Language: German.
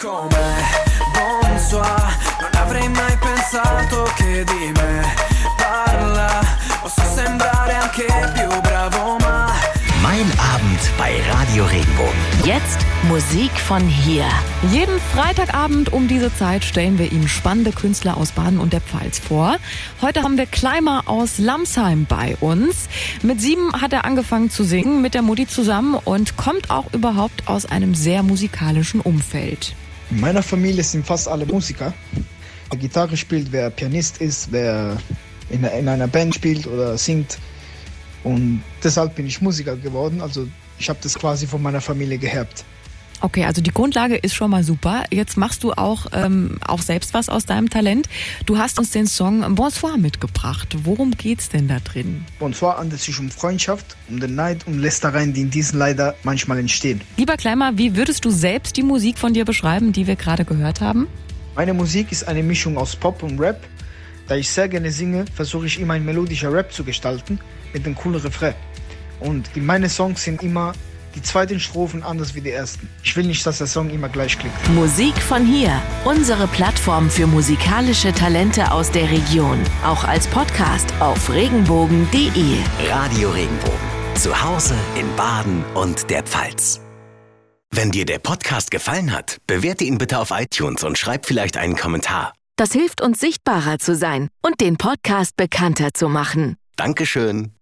come bonsoir non avrei mai pensato che di me parla posso sembrare anche più bravo ma Mein Abend bei Radio Regenbogen. Jetzt Musik von hier. Jeden Freitagabend um diese Zeit stellen wir Ihnen spannende Künstler aus Baden und der Pfalz vor. Heute haben wir Kleimer aus Lamsheim bei uns. Mit sieben hat er angefangen zu singen, mit der Mutti zusammen und kommt auch überhaupt aus einem sehr musikalischen Umfeld. In meiner Familie sind fast alle Musiker. Wer Gitarre spielt, wer Pianist ist, wer in, in einer Band spielt oder singt. Und deshalb bin ich Musiker geworden. Also ich habe das quasi von meiner Familie geerbt. Okay, also die Grundlage ist schon mal super. Jetzt machst du auch, ähm, auch selbst was aus deinem Talent. Du hast uns den Song Bonsoir mitgebracht. Worum geht's denn da drin? Bonsoir handelt sich um Freundschaft, um den Neid und Lästereien, die in diesen leider manchmal entstehen. Lieber Kleimer, wie würdest du selbst die Musik von dir beschreiben, die wir gerade gehört haben? Meine Musik ist eine Mischung aus Pop und Rap. Da ich sehr gerne singe, versuche ich immer ein melodischer Rap zu gestalten mit einem coolen Refrain. Und in meine Songs sind immer die zweiten Strophen anders wie die ersten. Ich will nicht, dass der Song immer gleich klingt. Musik von hier. Unsere Plattform für musikalische Talente aus der Region. Auch als Podcast auf regenbogen.de. Radio Regenbogen. Zu Hause in Baden und der Pfalz. Wenn dir der Podcast gefallen hat, bewerte ihn bitte auf iTunes und schreib vielleicht einen Kommentar. Das hilft uns sichtbarer zu sein und den Podcast bekannter zu machen. Dankeschön.